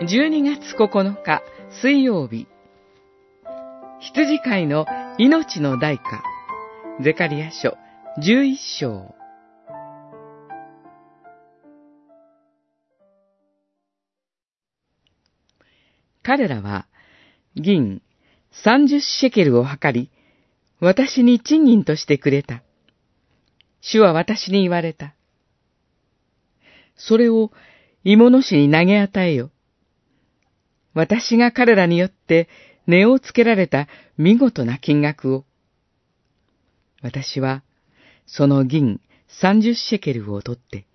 12月9日水曜日羊飼いの命の代価ゼカリア書11章彼らは銀30シェケルを測り、私に賃金としてくれた。主は私に言われた。それを芋の市に投げ与えよ。私が彼らによって値をつけられた見事な金額を。私はその銀三十シェケルを取って、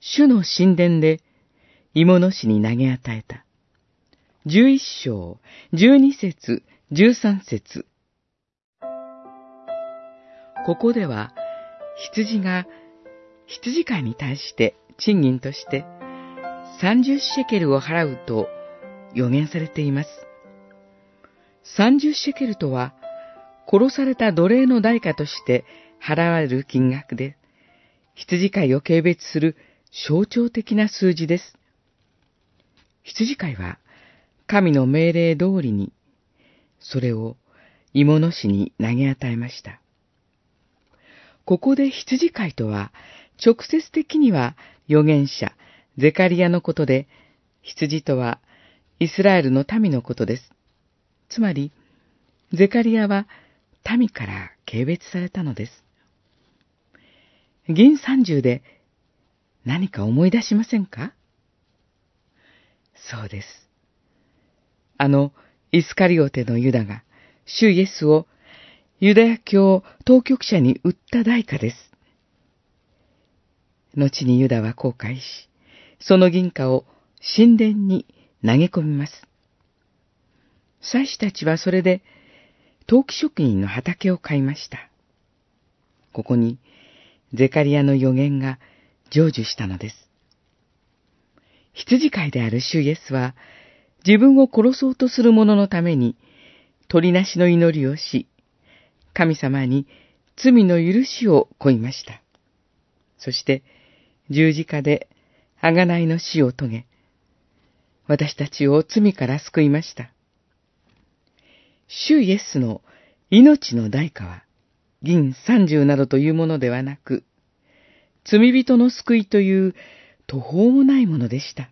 主の神殿で芋の市に投げ与えた。十一章、十二節、十三節。ここでは、羊が羊飼いに対して賃金として30シェケルを払うと予言されています。30シェケルとは殺された奴隷の代価として払われる金額で、羊飼いを軽蔑する象徴的な数字です。羊飼いは神の命令通りに、それを芋の市に投げ与えました。ここで羊飼いとは、直接的には預言者、ゼカリアのことで、羊とはイスラエルの民のことです。つまり、ゼカリアは民から軽蔑されたのです。銀三十で何か思い出しませんか？そうです。あの、イスカリオテのユダが、主イエスをユダヤ教当局者に売った代価です。後にユダは後悔し、その銀貨を神殿に投げ込みます。祭司たちはそれで、陶器職人の畑を買いました。ここに、ゼカリアの予言が成就したのです。羊飼いである主イエスは、自分を殺そうとする者のために、鳥なしの祈りをし、神様に罪の許しを請いました。そして、十字架で贖いの死を遂げ、私たちを罪から救いました。主イエスの命の代価は、銀三十などというものではなく、罪人の救いという途方もないものでした。